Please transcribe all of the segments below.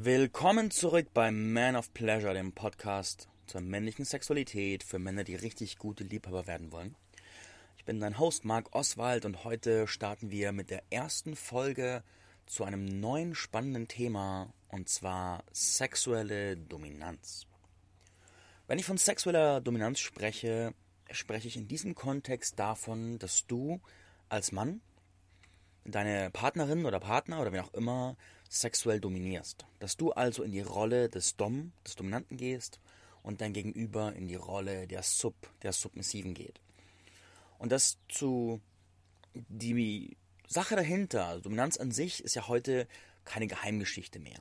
Willkommen zurück beim Man of Pleasure, dem Podcast zur männlichen Sexualität für Männer, die richtig gute Liebhaber werden wollen. Ich bin dein Host Marc Oswald und heute starten wir mit der ersten Folge zu einem neuen spannenden Thema und zwar sexuelle Dominanz. Wenn ich von sexueller Dominanz spreche, spreche ich in diesem Kontext davon, dass du als Mann deine Partnerin oder Partner oder wer auch immer sexuell dominierst. Dass du also in die Rolle des Dom, des Dominanten gehst und dein Gegenüber in die Rolle der Sub, der Submissiven geht. Und das zu die Sache dahinter, also Dominanz an sich, ist ja heute keine Geheimgeschichte mehr.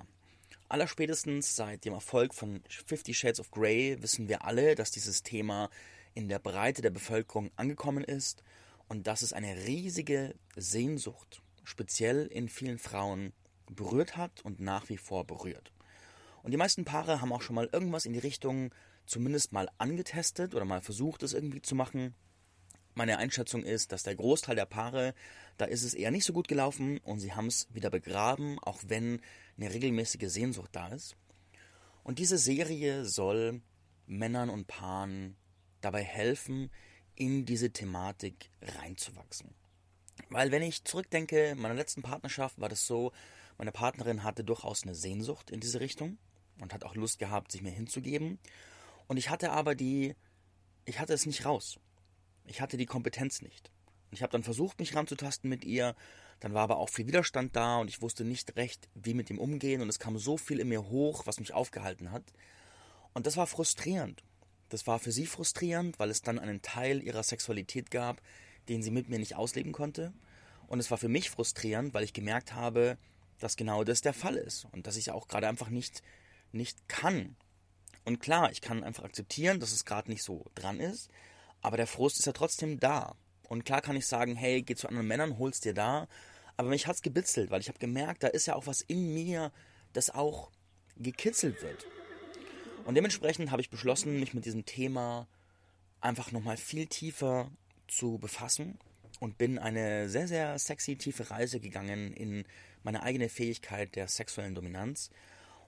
Allerspätestens seit dem Erfolg von Fifty Shades of Grey wissen wir alle, dass dieses Thema in der Breite der Bevölkerung angekommen ist und dass es eine riesige Sehnsucht, speziell in vielen Frauen, berührt hat und nach wie vor berührt. Und die meisten Paare haben auch schon mal irgendwas in die Richtung zumindest mal angetestet oder mal versucht, es irgendwie zu machen. Meine Einschätzung ist, dass der Großteil der Paare, da ist es eher nicht so gut gelaufen und sie haben es wieder begraben, auch wenn eine regelmäßige Sehnsucht da ist. Und diese Serie soll Männern und Paaren dabei helfen, in diese Thematik reinzuwachsen. Weil wenn ich zurückdenke, in meiner letzten Partnerschaft war das so, meine Partnerin hatte durchaus eine Sehnsucht in diese Richtung und hat auch Lust gehabt, sich mir hinzugeben. Und ich hatte aber die, ich hatte es nicht raus. Ich hatte die Kompetenz nicht. Und ich habe dann versucht, mich ranzutasten mit ihr. Dann war aber auch viel Widerstand da und ich wusste nicht recht, wie mit ihm umgehen. Und es kam so viel in mir hoch, was mich aufgehalten hat. Und das war frustrierend. Das war für sie frustrierend, weil es dann einen Teil ihrer Sexualität gab, den sie mit mir nicht ausleben konnte. Und es war für mich frustrierend, weil ich gemerkt habe, dass genau das der Fall ist und dass ich auch gerade einfach nicht, nicht kann. Und klar, ich kann einfach akzeptieren, dass es gerade nicht so dran ist, aber der Frust ist ja trotzdem da. Und klar kann ich sagen, hey, geh zu anderen Männern, hol's dir da. Aber mich hat's gebitzelt, weil ich habe gemerkt, da ist ja auch was in mir, das auch gekitzelt wird. Und dementsprechend habe ich beschlossen, mich mit diesem Thema einfach nochmal viel tiefer zu befassen und bin eine sehr, sehr sexy, tiefe Reise gegangen in meine eigene Fähigkeit der sexuellen Dominanz.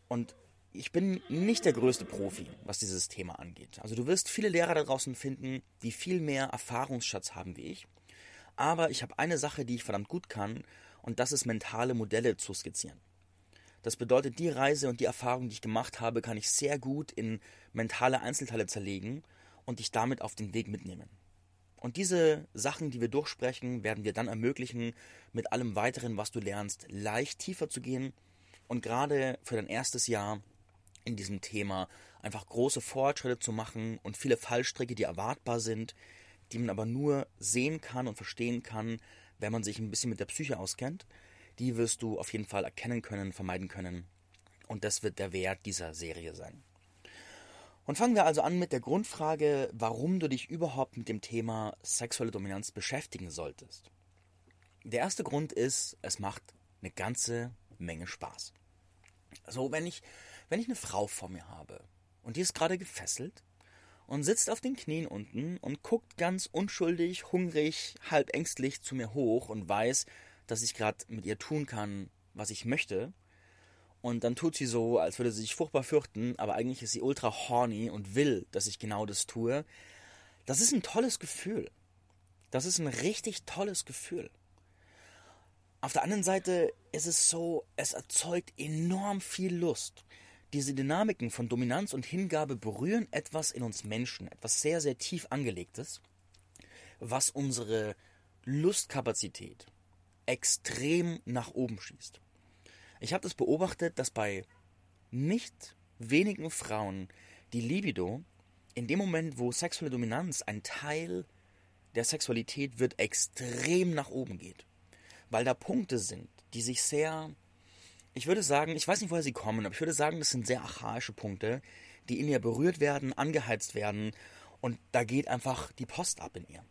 Und ich bin nicht der größte Profi, was dieses Thema angeht. Also du wirst viele Lehrer da draußen finden, die viel mehr Erfahrungsschatz haben wie ich. Aber ich habe eine Sache, die ich verdammt gut kann, und das ist mentale Modelle zu skizzieren. Das bedeutet, die Reise und die Erfahrung, die ich gemacht habe, kann ich sehr gut in mentale Einzelteile zerlegen und dich damit auf den Weg mitnehmen. Und diese Sachen, die wir durchsprechen, werden wir dann ermöglichen, mit allem weiteren, was du lernst, leicht tiefer zu gehen und gerade für dein erstes Jahr in diesem Thema einfach große Fortschritte zu machen und viele Fallstricke, die erwartbar sind, die man aber nur sehen kann und verstehen kann, wenn man sich ein bisschen mit der Psyche auskennt, die wirst du auf jeden Fall erkennen können, vermeiden können. Und das wird der Wert dieser Serie sein. Und fangen wir also an mit der Grundfrage, warum du dich überhaupt mit dem Thema sexuelle Dominanz beschäftigen solltest. Der erste Grund ist, es macht eine ganze Menge Spaß. So, wenn ich, wenn ich eine Frau vor mir habe und die ist gerade gefesselt und sitzt auf den Knien unten und guckt ganz unschuldig, hungrig, halb ängstlich zu mir hoch und weiß, dass ich gerade mit ihr tun kann, was ich möchte, und dann tut sie so, als würde sie sich furchtbar fürchten, aber eigentlich ist sie ultra horny und will, dass ich genau das tue. Das ist ein tolles Gefühl. Das ist ein richtig tolles Gefühl. Auf der anderen Seite ist es so, es erzeugt enorm viel Lust. Diese Dynamiken von Dominanz und Hingabe berühren etwas in uns Menschen, etwas sehr, sehr tief angelegtes, was unsere Lustkapazität extrem nach oben schießt. Ich habe das beobachtet, dass bei nicht wenigen Frauen die Libido in dem Moment, wo sexuelle Dominanz ein Teil der Sexualität wird, extrem nach oben geht. Weil da Punkte sind, die sich sehr, ich würde sagen, ich weiß nicht, woher sie kommen, aber ich würde sagen, das sind sehr archaische Punkte, die in ihr berührt werden, angeheizt werden und da geht einfach die Post ab in ihr.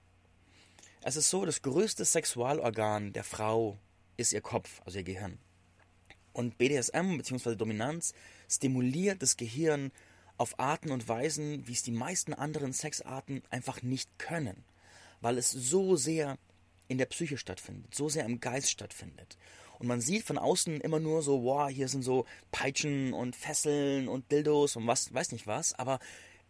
Es ist so, das größte Sexualorgan der Frau ist ihr Kopf, also ihr Gehirn. Und BDSM bzw. Dominanz stimuliert das Gehirn auf Arten und Weisen, wie es die meisten anderen Sexarten einfach nicht können, weil es so sehr in der Psyche stattfindet, so sehr im Geist stattfindet. Und man sieht von außen immer nur so, wow, hier sind so Peitschen und Fesseln und Dildos und was, weiß nicht was. Aber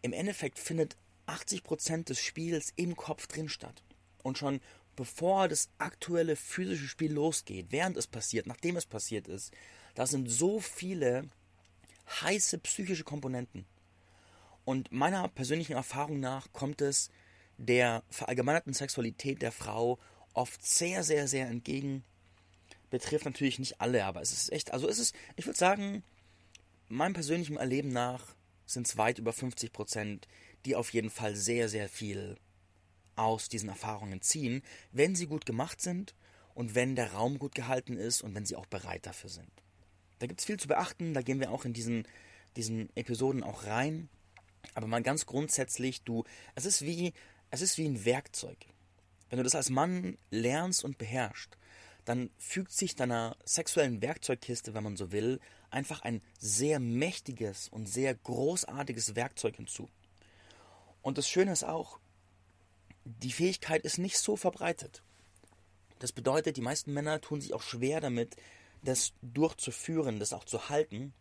im Endeffekt findet 80% des Spiels im Kopf drin statt. Und schon bevor das aktuelle physische Spiel losgeht, während es passiert, nachdem es passiert ist, da sind so viele heiße psychische Komponenten. Und meiner persönlichen Erfahrung nach kommt es der verallgemeinerten Sexualität der Frau oft sehr, sehr, sehr entgegen. Betrifft natürlich nicht alle, aber es ist echt, also es ist, ich würde sagen, meinem persönlichen Erleben nach sind es weit über 50 Prozent, die auf jeden Fall sehr, sehr viel aus diesen Erfahrungen ziehen, wenn sie gut gemacht sind und wenn der Raum gut gehalten ist und wenn sie auch bereit dafür sind. Da gibt es viel zu beachten, da gehen wir auch in diesen, diesen Episoden auch rein. Aber mal ganz grundsätzlich, du, es ist wie, es ist wie ein Werkzeug. Wenn du das als Mann lernst und beherrschst, dann fügt sich deiner sexuellen Werkzeugkiste, wenn man so will, einfach ein sehr mächtiges und sehr großartiges Werkzeug hinzu. Und das Schöne ist auch, die Fähigkeit ist nicht so verbreitet. Das bedeutet, die meisten Männer tun sich auch schwer damit, das durchzuführen, das auch zu halten.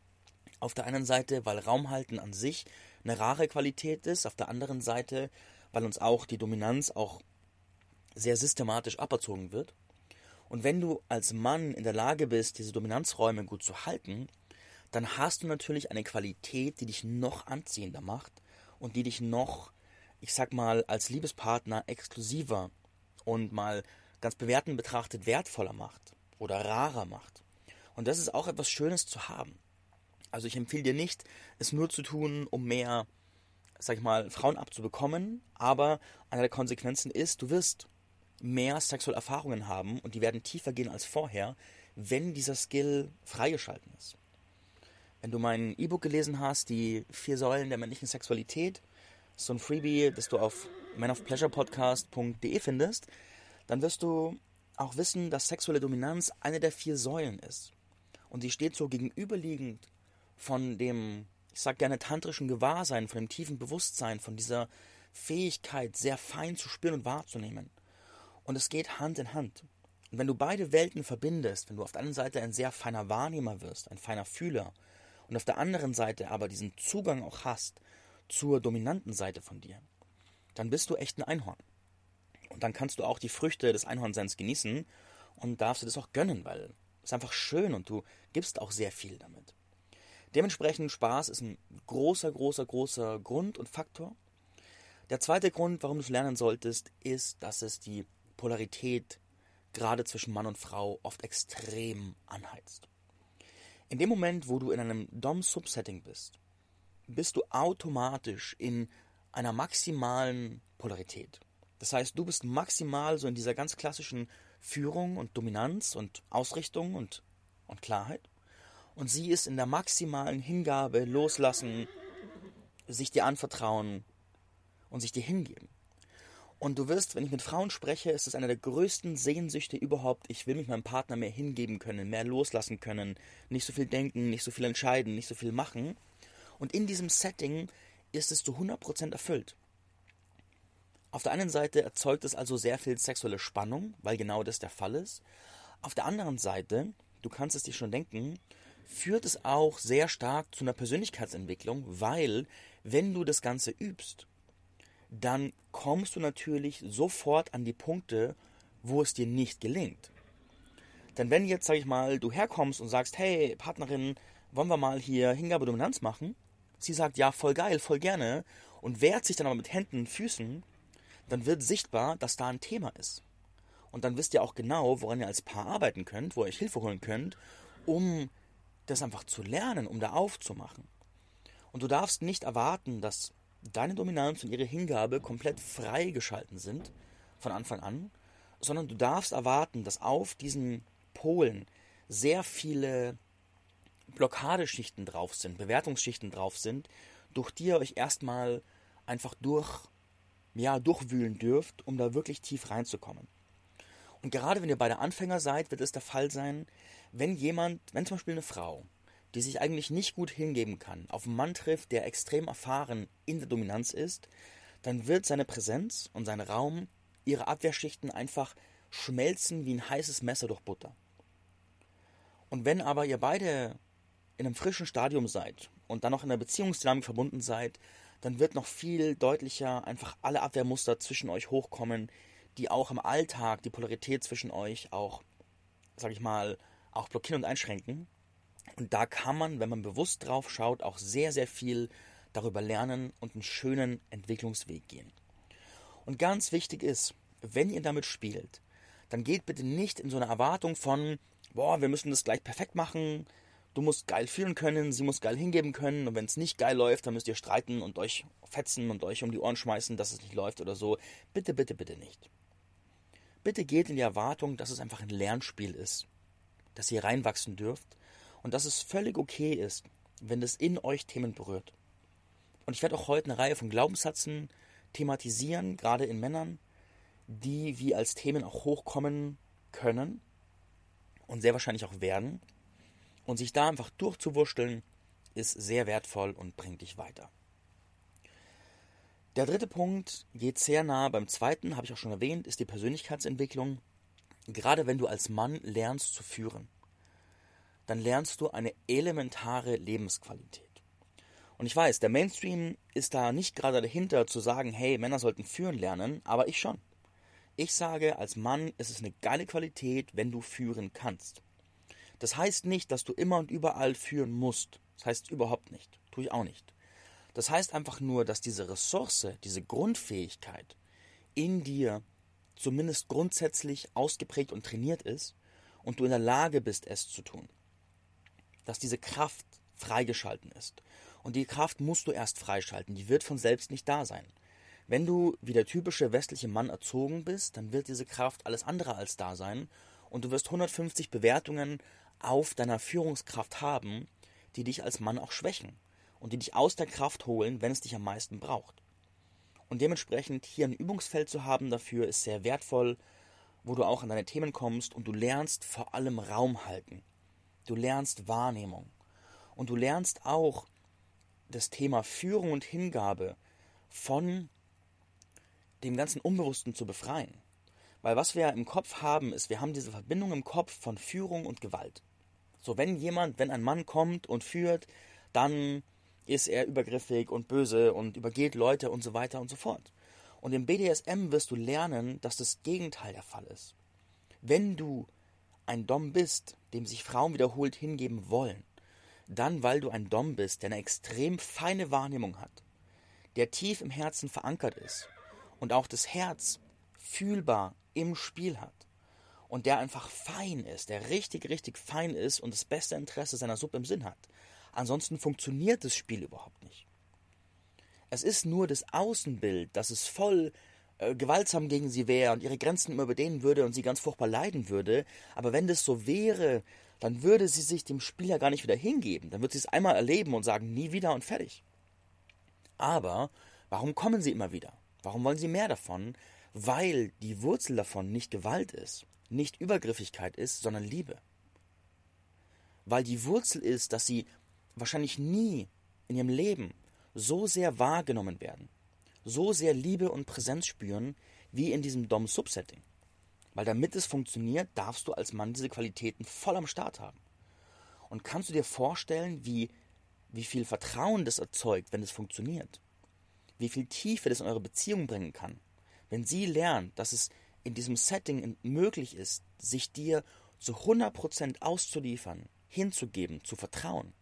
Auf der einen Seite, weil Raumhalten an sich eine rare Qualität ist, auf der anderen Seite, weil uns auch die Dominanz auch sehr systematisch aberzogen wird. Und wenn du als Mann in der Lage bist, diese Dominanzräume gut zu halten, dann hast du natürlich eine Qualität, die dich noch anziehender macht und die dich noch, ich sag mal, als Liebespartner exklusiver und mal ganz bewertend betrachtet wertvoller macht oder rarer macht. Und das ist auch etwas Schönes zu haben. Also ich empfehle dir nicht, es nur zu tun, um mehr, sag ich mal, Frauen abzubekommen, aber eine der Konsequenzen ist, du wirst mehr sexuelle Erfahrungen haben und die werden tiefer gehen als vorher, wenn dieser Skill freigeschalten ist. Wenn du mein E-Book gelesen hast, die vier Säulen der männlichen Sexualität, so ein Freebie, das du auf manofpleasurepodcast.de findest, dann wirst du auch wissen, dass sexuelle Dominanz eine der vier Säulen ist. Und sie steht so gegenüberliegend von dem, ich sag gerne, tantrischen Gewahrsein, von dem tiefen Bewusstsein, von dieser Fähigkeit, sehr fein zu spüren und wahrzunehmen. Und es geht Hand in Hand. Und wenn du beide Welten verbindest, wenn du auf der einen Seite ein sehr feiner Wahrnehmer wirst, ein feiner Fühler, und auf der anderen Seite aber diesen Zugang auch hast zur dominanten Seite von dir, dann bist du echt ein Einhorn. Und dann kannst du auch die Früchte des Einhornseins genießen und darfst du das auch gönnen, weil es einfach schön und du gibst auch sehr viel damit. Dementsprechend Spaß ist ein großer, großer, großer Grund und Faktor. Der zweite Grund, warum du es lernen solltest, ist, dass es die Polarität gerade zwischen Mann und Frau oft extrem anheizt. In dem Moment, wo du in einem Dom-Sub-Setting bist, bist du automatisch in einer maximalen Polarität. Das heißt, du bist maximal so in dieser ganz klassischen Führung und Dominanz und Ausrichtung und, und Klarheit. Und sie ist in der maximalen Hingabe, Loslassen, sich dir anvertrauen und sich dir hingeben. Und du wirst, wenn ich mit Frauen spreche, ist es eine der größten Sehnsüchte überhaupt. Ich will mich meinem Partner mehr hingeben können, mehr loslassen können, nicht so viel denken, nicht so viel entscheiden, nicht so viel machen. Und in diesem Setting ist es zu 100% erfüllt. Auf der einen Seite erzeugt es also sehr viel sexuelle Spannung, weil genau das der Fall ist. Auf der anderen Seite, du kannst es dir schon denken, führt es auch sehr stark zu einer Persönlichkeitsentwicklung, weil wenn du das Ganze übst, dann kommst du natürlich sofort an die Punkte, wo es dir nicht gelingt. Denn wenn jetzt, sag ich mal, du herkommst und sagst, hey, Partnerin, wollen wir mal hier Hingabe-Dominanz machen? Sie sagt, ja, voll geil, voll gerne und wehrt sich dann aber mit Händen und Füßen, dann wird sichtbar, dass da ein Thema ist. Und dann wisst ihr auch genau, woran ihr als Paar arbeiten könnt, wo ihr euch Hilfe holen könnt, um das einfach zu lernen, um da aufzumachen. Und du darfst nicht erwarten, dass deine Dominanz und ihre Hingabe komplett freigeschalten sind von Anfang an, sondern du darfst erwarten, dass auf diesen Polen sehr viele Blockadeschichten drauf sind, Bewertungsschichten drauf sind, durch die ihr euch erstmal einfach durch, ja, durchwühlen dürft, um da wirklich tief reinzukommen. Und gerade wenn ihr beide Anfänger seid, wird es der Fall sein, wenn jemand, wenn zum Beispiel eine Frau, die sich eigentlich nicht gut hingeben kann, auf einen Mann trifft, der extrem erfahren in der Dominanz ist, dann wird seine Präsenz und sein Raum ihre Abwehrschichten einfach schmelzen wie ein heißes Messer durch Butter. Und wenn aber ihr beide in einem frischen Stadium seid und dann noch in einer Beziehungsdynamik verbunden seid, dann wird noch viel deutlicher einfach alle Abwehrmuster zwischen euch hochkommen, die auch im Alltag die Polarität zwischen euch auch, sag ich mal, auch blockieren und einschränken. Und da kann man, wenn man bewusst drauf schaut, auch sehr, sehr viel darüber lernen und einen schönen Entwicklungsweg gehen. Und ganz wichtig ist, wenn ihr damit spielt, dann geht bitte nicht in so eine Erwartung von, boah, wir müssen das gleich perfekt machen, du musst geil fühlen können, sie muss geil hingeben können und wenn es nicht geil läuft, dann müsst ihr streiten und euch fetzen und euch um die Ohren schmeißen, dass es nicht läuft oder so. Bitte, bitte, bitte nicht. Bitte geht in die Erwartung, dass es einfach ein Lernspiel ist, dass ihr reinwachsen dürft und dass es völlig okay ist, wenn das in euch Themen berührt. Und ich werde auch heute eine Reihe von Glaubenssätzen thematisieren, gerade in Männern, die wie als Themen auch hochkommen können und sehr wahrscheinlich auch werden. Und sich da einfach durchzuwurschteln, ist sehr wertvoll und bringt dich weiter. Der dritte Punkt geht sehr nah beim zweiten, habe ich auch schon erwähnt, ist die Persönlichkeitsentwicklung. Gerade wenn du als Mann lernst zu führen, dann lernst du eine elementare Lebensqualität. Und ich weiß, der Mainstream ist da nicht gerade dahinter zu sagen, hey, Männer sollten führen lernen, aber ich schon. Ich sage, als Mann ist es eine geile Qualität, wenn du führen kannst. Das heißt nicht, dass du immer und überall führen musst. Das heißt überhaupt nicht. Tue ich auch nicht. Das heißt einfach nur, dass diese Ressource, diese Grundfähigkeit in dir zumindest grundsätzlich ausgeprägt und trainiert ist und du in der Lage bist, es zu tun. Dass diese Kraft freigeschalten ist. Und die Kraft musst du erst freischalten, die wird von selbst nicht da sein. Wenn du wie der typische westliche Mann erzogen bist, dann wird diese Kraft alles andere als da sein und du wirst 150 Bewertungen auf deiner Führungskraft haben, die dich als Mann auch schwächen und die dich aus der Kraft holen, wenn es dich am meisten braucht. Und dementsprechend hier ein Übungsfeld zu haben dafür ist sehr wertvoll, wo du auch an deine Themen kommst und du lernst vor allem Raum halten. Du lernst Wahrnehmung. Und du lernst auch das Thema Führung und Hingabe von dem ganzen Unbewussten zu befreien. Weil was wir im Kopf haben, ist, wir haben diese Verbindung im Kopf von Führung und Gewalt. So, wenn jemand, wenn ein Mann kommt und führt, dann ist er übergriffig und böse und übergeht Leute und so weiter und so fort. Und im BDSM wirst du lernen, dass das Gegenteil der Fall ist. Wenn du ein Dom bist, dem sich Frauen wiederholt hingeben wollen, dann weil du ein Dom bist, der eine extrem feine Wahrnehmung hat, der tief im Herzen verankert ist und auch das Herz fühlbar im Spiel hat und der einfach fein ist, der richtig, richtig fein ist und das beste Interesse seiner Sub im Sinn hat. Ansonsten funktioniert das Spiel überhaupt nicht. Es ist nur das Außenbild, dass es voll äh, gewaltsam gegen sie wäre und ihre Grenzen immer überdehnen würde und sie ganz furchtbar leiden würde. Aber wenn das so wäre, dann würde sie sich dem Spiel ja gar nicht wieder hingeben. Dann würde sie es einmal erleben und sagen, nie wieder und fertig. Aber warum kommen sie immer wieder? Warum wollen sie mehr davon? Weil die Wurzel davon nicht Gewalt ist, nicht Übergriffigkeit ist, sondern Liebe. Weil die Wurzel ist, dass sie wahrscheinlich nie in ihrem Leben so sehr wahrgenommen werden, so sehr Liebe und Präsenz spüren, wie in diesem Dom-Sub-Setting. Weil damit es funktioniert, darfst du als Mann diese Qualitäten voll am Start haben. Und kannst du dir vorstellen, wie, wie viel Vertrauen das erzeugt, wenn es funktioniert? wie viel Tiefe das in eure Beziehung bringen kann. Wenn sie lernt, dass es in diesem Setting möglich ist, sich dir zu 100% auszuliefern, hinzugeben, zu vertrauen.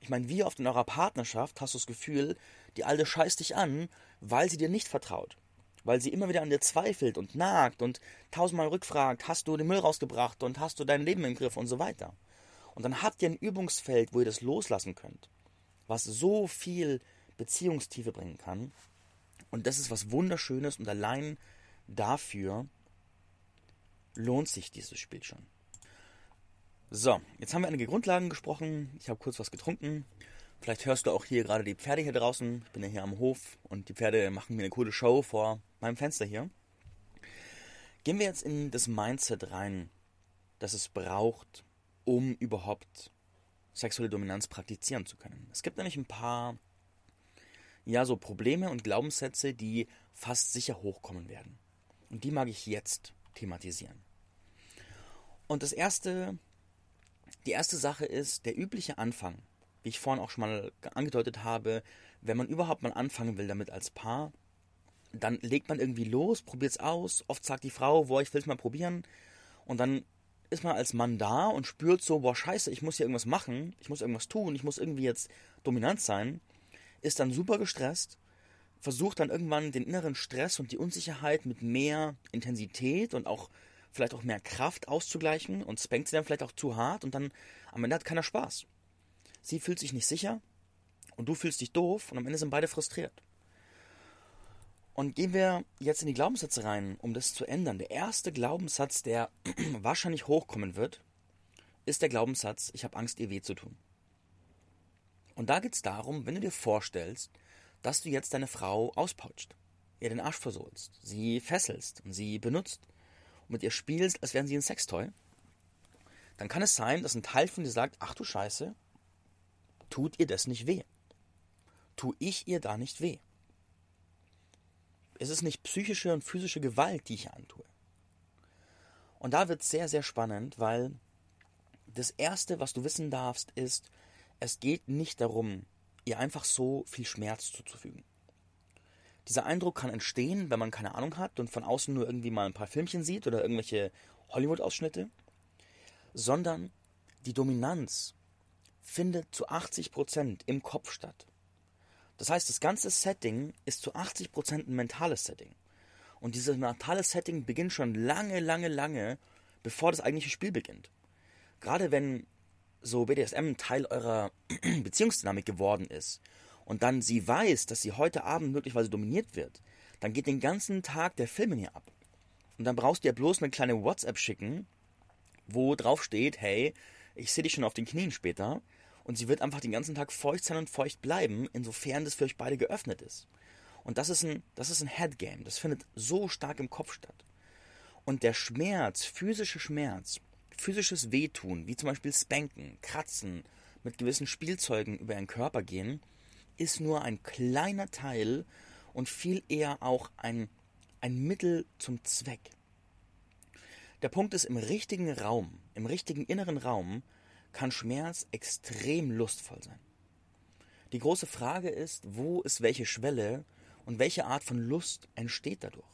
Ich meine, wie oft in eurer Partnerschaft hast du das Gefühl, die Alte scheißt dich an, weil sie dir nicht vertraut. Weil sie immer wieder an dir zweifelt und nagt und tausendmal rückfragt, hast du den Müll rausgebracht und hast du dein Leben im Griff und so weiter. Und dann habt ihr ein Übungsfeld, wo ihr das loslassen könnt, was so viel Beziehungstiefe bringen kann. Und das ist was Wunderschönes und allein dafür lohnt sich dieses Spiel schon. So, jetzt haben wir einige Grundlagen gesprochen. Ich habe kurz was getrunken. Vielleicht hörst du auch hier gerade die Pferde hier draußen. Ich bin ja hier am Hof und die Pferde machen mir eine coole Show vor meinem Fenster hier. Gehen wir jetzt in das Mindset rein, das es braucht, um überhaupt sexuelle Dominanz praktizieren zu können. Es gibt nämlich ein paar ja, so Probleme und Glaubenssätze, die fast sicher hochkommen werden. Und die mag ich jetzt thematisieren. Und das erste Die erste Sache ist der übliche Anfang, wie ich vorhin auch schon mal angedeutet habe, wenn man überhaupt mal anfangen will damit als Paar, dann legt man irgendwie los, probiert es aus. Oft sagt die Frau, boah, ich will es mal probieren. Und dann ist man als Mann da und spürt so, boah, scheiße, ich muss hier irgendwas machen, ich muss irgendwas tun, ich muss irgendwie jetzt dominant sein. Ist dann super gestresst, versucht dann irgendwann den inneren Stress und die Unsicherheit mit mehr Intensität und auch vielleicht auch mehr Kraft auszugleichen und spankt sie dann vielleicht auch zu hart und dann am Ende hat keiner Spaß. Sie fühlt sich nicht sicher und du fühlst dich doof und am Ende sind beide frustriert. Und gehen wir jetzt in die Glaubenssätze rein, um das zu ändern. Der erste Glaubenssatz, der wahrscheinlich hochkommen wird, ist der Glaubenssatz, ich habe Angst, ihr weh zu tun. Und da geht es darum, wenn du dir vorstellst, dass du jetzt deine Frau auspautscht, ihr den Arsch versohlst, sie fesselst und sie benutzt und mit ihr spielst, als wären sie ein Sextoy, dann kann es sein, dass ein Teil von dir sagt, ach du Scheiße, tut ihr das nicht weh? Tu ich ihr da nicht weh? Es ist nicht psychische und physische Gewalt, die ich antue. Und da wird es sehr, sehr spannend, weil das Erste, was du wissen darfst, ist, es geht nicht darum, ihr einfach so viel Schmerz zuzufügen. Dieser Eindruck kann entstehen, wenn man keine Ahnung hat und von außen nur irgendwie mal ein paar Filmchen sieht oder irgendwelche Hollywood-Ausschnitte, sondern die Dominanz findet zu 80% im Kopf statt. Das heißt, das ganze Setting ist zu 80% ein mentales Setting. Und dieses mentale Setting beginnt schon lange, lange, lange, bevor das eigentliche Spiel beginnt. Gerade wenn so BDSM Teil eurer Beziehungsdynamik geworden ist und dann sie weiß, dass sie heute Abend möglicherweise dominiert wird, dann geht den ganzen Tag der Film in ihr ab. Und dann brauchst du ja bloß eine kleine WhatsApp schicken, wo drauf steht, hey, ich sehe dich schon auf den Knien später und sie wird einfach den ganzen Tag feucht sein und feucht bleiben, insofern das für euch beide geöffnet ist. Und das ist ein, das ist ein Headgame. Das findet so stark im Kopf statt. Und der Schmerz, physische Schmerz, physisches Wehtun, wie zum Beispiel Spanken, Kratzen, mit gewissen Spielzeugen über ihren Körper gehen, ist nur ein kleiner Teil und viel eher auch ein, ein Mittel zum Zweck. Der Punkt ist, im richtigen Raum, im richtigen inneren Raum, kann Schmerz extrem lustvoll sein. Die große Frage ist, wo ist welche Schwelle und welche Art von Lust entsteht dadurch?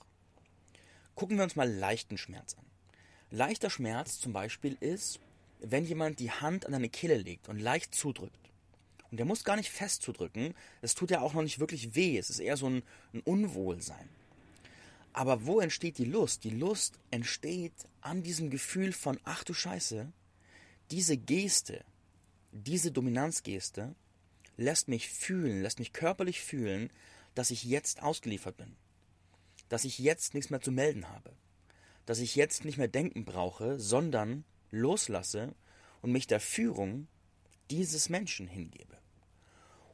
Gucken wir uns mal leichten Schmerz an. Leichter Schmerz zum Beispiel ist, wenn jemand die Hand an deine Kehle legt und leicht zudrückt. Und der muss gar nicht fest zudrücken, es tut ja auch noch nicht wirklich weh, es ist eher so ein, ein Unwohlsein. Aber wo entsteht die Lust? Die Lust entsteht an diesem Gefühl von, ach du Scheiße, diese Geste, diese Dominanzgeste lässt mich fühlen, lässt mich körperlich fühlen, dass ich jetzt ausgeliefert bin. Dass ich jetzt nichts mehr zu melden habe. Dass ich jetzt nicht mehr denken brauche, sondern loslasse und mich der Führung dieses Menschen hingebe.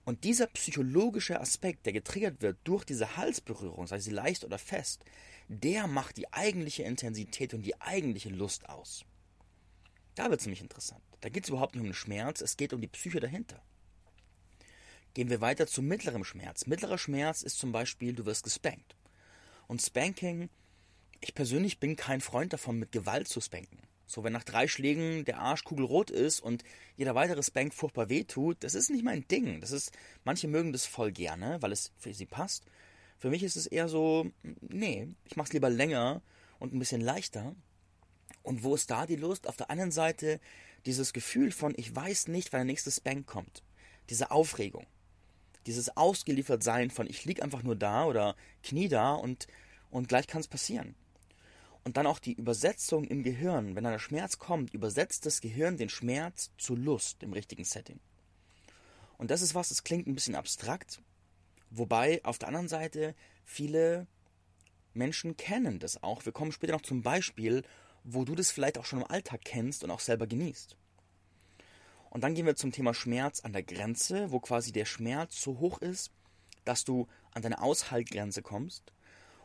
Und dieser psychologische Aspekt, der getriggert wird durch diese Halsberührung, sei sie leicht oder fest, der macht die eigentliche Intensität und die eigentliche Lust aus. Da wird es nämlich interessant. Da geht es überhaupt nicht um den Schmerz, es geht um die Psyche dahinter. Gehen wir weiter zu mittlerem Schmerz. Mittlerer Schmerz ist zum Beispiel, du wirst gespankt. Und Spanking, ich persönlich bin kein Freund davon, mit Gewalt zu spanken. So, wenn nach drei Schlägen der Arsch kugelrot ist und jeder weitere Spank furchtbar wehtut, das ist nicht mein Ding. Das ist, manche mögen das voll gerne, weil es für sie passt. Für mich ist es eher so, nee, ich mach's lieber länger und ein bisschen leichter und wo ist da die Lust? Auf der einen Seite dieses Gefühl von, ich weiß nicht, wann der nächste Spank kommt. Diese Aufregung. Dieses Ausgeliefertsein von, ich lieg einfach nur da oder knie da und, und gleich kann es passieren. Und dann auch die Übersetzung im Gehirn. Wenn ein Schmerz kommt, übersetzt das Gehirn den Schmerz zu Lust im richtigen Setting. Und das ist was, das klingt ein bisschen abstrakt. Wobei auf der anderen Seite viele Menschen kennen das auch. Wir kommen später noch zum Beispiel, wo du das vielleicht auch schon im Alltag kennst und auch selber genießt. Und dann gehen wir zum Thema Schmerz an der Grenze, wo quasi der Schmerz so hoch ist, dass du an deine Aushaltgrenze kommst.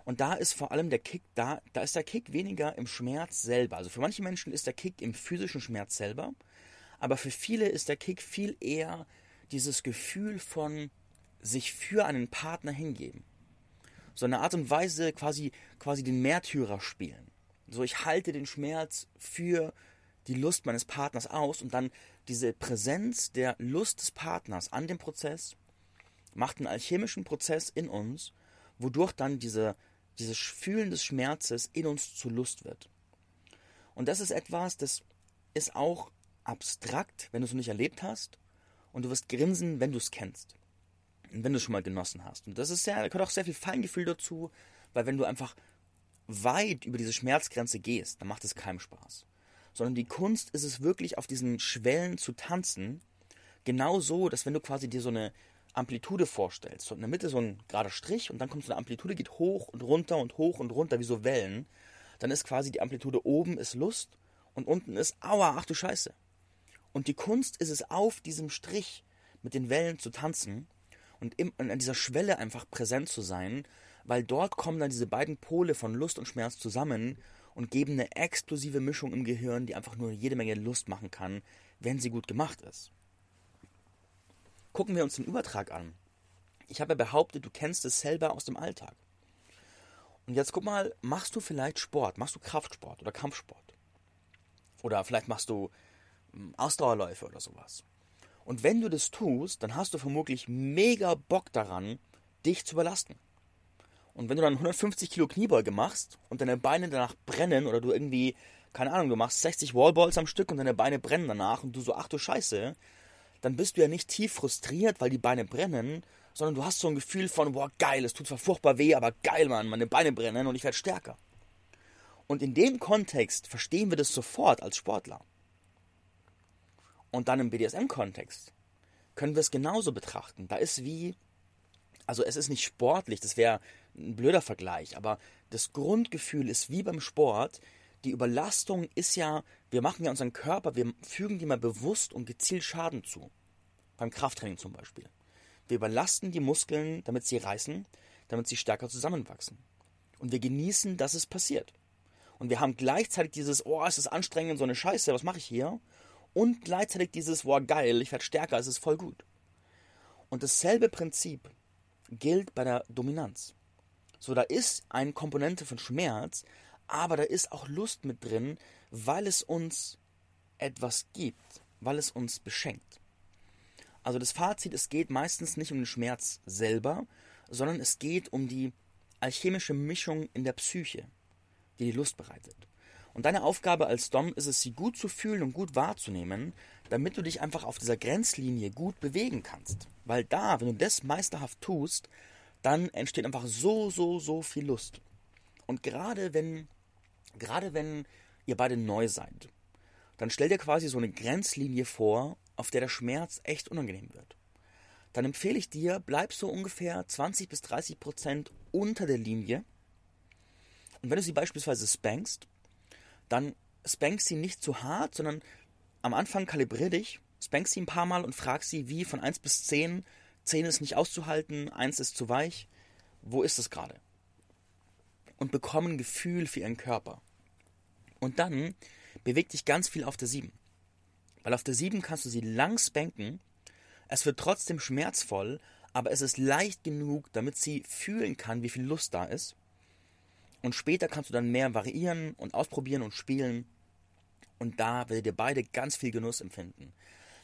Und da ist vor allem der Kick, da, da ist der Kick weniger im Schmerz selber. Also für manche Menschen ist der Kick im physischen Schmerz selber, aber für viele ist der Kick viel eher dieses Gefühl von sich für einen Partner hingeben. So eine Art und Weise quasi, quasi den Märtyrer spielen. So, ich halte den Schmerz für die Lust meines Partners aus und dann diese Präsenz der Lust des Partners an dem Prozess macht einen alchemischen Prozess in uns, wodurch dann diese, dieses Fühlen des Schmerzes in uns zu Lust wird. Und das ist etwas, das ist auch abstrakt, wenn du es noch nicht erlebt hast, und du wirst grinsen, wenn du es kennst. Und wenn du es schon mal genossen hast. Und das ist ja, da gehört auch sehr viel Feingefühl dazu, weil wenn du einfach weit über diese Schmerzgrenze gehst, dann macht es keinem Spaß. Sondern die Kunst ist es wirklich, auf diesen Schwellen zu tanzen. Genau so, dass wenn du quasi dir so eine Amplitude vorstellst, so in der Mitte so ein gerader Strich und dann kommt so eine Amplitude, geht hoch und runter und hoch und runter, wie so Wellen, dann ist quasi die Amplitude oben ist Lust und unten ist Aua, ach du Scheiße. Und die Kunst ist es, auf diesem Strich mit den Wellen zu tanzen und, im, und an dieser Schwelle einfach präsent zu sein, weil dort kommen dann diese beiden Pole von Lust und Schmerz zusammen und geben eine explosive Mischung im Gehirn, die einfach nur jede Menge Lust machen kann, wenn sie gut gemacht ist. Gucken wir uns den Übertrag an. Ich habe ja behauptet, du kennst es selber aus dem Alltag. Und jetzt guck mal, machst du vielleicht Sport? Machst du Kraftsport oder Kampfsport? Oder vielleicht machst du hm, Ausdauerläufe oder sowas. Und wenn du das tust, dann hast du vermutlich mega Bock daran, dich zu überlasten. Und wenn du dann 150 Kilo Kniebeuge machst und deine Beine danach brennen oder du irgendwie, keine Ahnung, du machst 60 Wallballs am Stück und deine Beine brennen danach und du so, ach du Scheiße, dann bist du ja nicht tief frustriert, weil die Beine brennen, sondern du hast so ein Gefühl von, boah, geil, es tut zwar furchtbar weh, aber geil, Mann, meine Beine brennen und ich werde stärker. Und in dem Kontext verstehen wir das sofort als Sportler. Und dann im BDSM-Kontext können wir es genauso betrachten. Da ist wie, also es ist nicht sportlich, das wäre ein blöder Vergleich, aber das Grundgefühl ist wie beim Sport. Die Überlastung ist ja, wir machen ja unseren Körper, wir fügen die mal bewusst und gezielt Schaden zu. Beim Krafttraining zum Beispiel. Wir überlasten die Muskeln, damit sie reißen, damit sie stärker zusammenwachsen. Und wir genießen, dass es passiert. Und wir haben gleichzeitig dieses, oh, es ist anstrengend, so eine Scheiße, was mache ich hier? Und gleichzeitig dieses, oh, geil, ich werde stärker, es ist voll gut. Und dasselbe Prinzip gilt bei der Dominanz. So, da ist eine Komponente von Schmerz, aber da ist auch Lust mit drin, weil es uns etwas gibt, weil es uns beschenkt. Also das Fazit, es geht meistens nicht um den Schmerz selber, sondern es geht um die alchemische Mischung in der Psyche, die die Lust bereitet. Und deine Aufgabe als Dom ist es, sie gut zu fühlen und gut wahrzunehmen, damit du dich einfach auf dieser Grenzlinie gut bewegen kannst. Weil da, wenn du das meisterhaft tust, dann entsteht einfach so, so, so viel Lust. Und gerade wenn, gerade wenn ihr beide neu seid, dann stell dir quasi so eine Grenzlinie vor, auf der der Schmerz echt unangenehm wird. Dann empfehle ich dir, bleib so ungefähr 20 bis 30 Prozent unter der Linie. Und wenn du sie beispielsweise spankst, dann spankst sie nicht zu hart, sondern am Anfang kalibrier dich, spankst sie ein paar Mal und frag sie, wie von 1 bis 10 10 ist nicht auszuhalten, 1 ist zu weich. Wo ist es gerade? Und bekomm ein Gefühl für ihren Körper. Und dann bewegt dich ganz viel auf der 7. Weil auf der 7 kannst du sie lang spanken. Es wird trotzdem schmerzvoll, aber es ist leicht genug, damit sie fühlen kann, wie viel Lust da ist. Und später kannst du dann mehr variieren und ausprobieren und spielen. Und da werdet ihr beide ganz viel Genuss empfinden.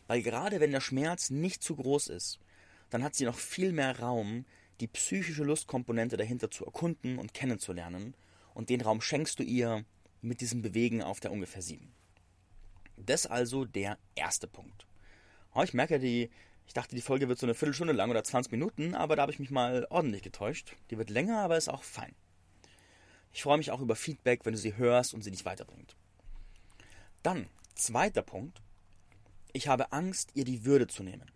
Weil gerade wenn der Schmerz nicht zu groß ist, dann hat sie noch viel mehr Raum, die psychische Lustkomponente dahinter zu erkunden und kennenzulernen. Und den Raum schenkst du ihr mit diesem Bewegen auf der ungefähr 7. Das also der erste Punkt. Oh, ich merke, die, ich dachte, die Folge wird so eine Viertelstunde lang oder 20 Minuten, aber da habe ich mich mal ordentlich getäuscht. Die wird länger, aber ist auch fein. Ich freue mich auch über Feedback, wenn du sie hörst und sie dich weiterbringt. Dann, zweiter Punkt. Ich habe Angst, ihr die Würde zu nehmen.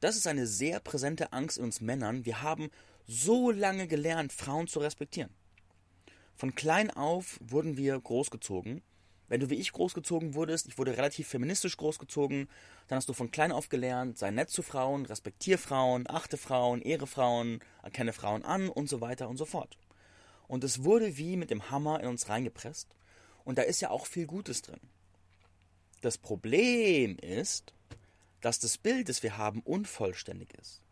Das ist eine sehr präsente Angst in uns Männern. Wir haben so lange gelernt, Frauen zu respektieren. Von klein auf wurden wir großgezogen. Wenn du wie ich großgezogen wurdest, ich wurde relativ feministisch großgezogen, dann hast du von klein auf gelernt, sei nett zu Frauen, respektiere Frauen, achte Frauen, ehre Frauen, erkenne Frauen an und so weiter und so fort. Und es wurde wie mit dem Hammer in uns reingepresst. Und da ist ja auch viel Gutes drin. Das Problem ist, dass das Bild, das wir haben, unvollständig ist.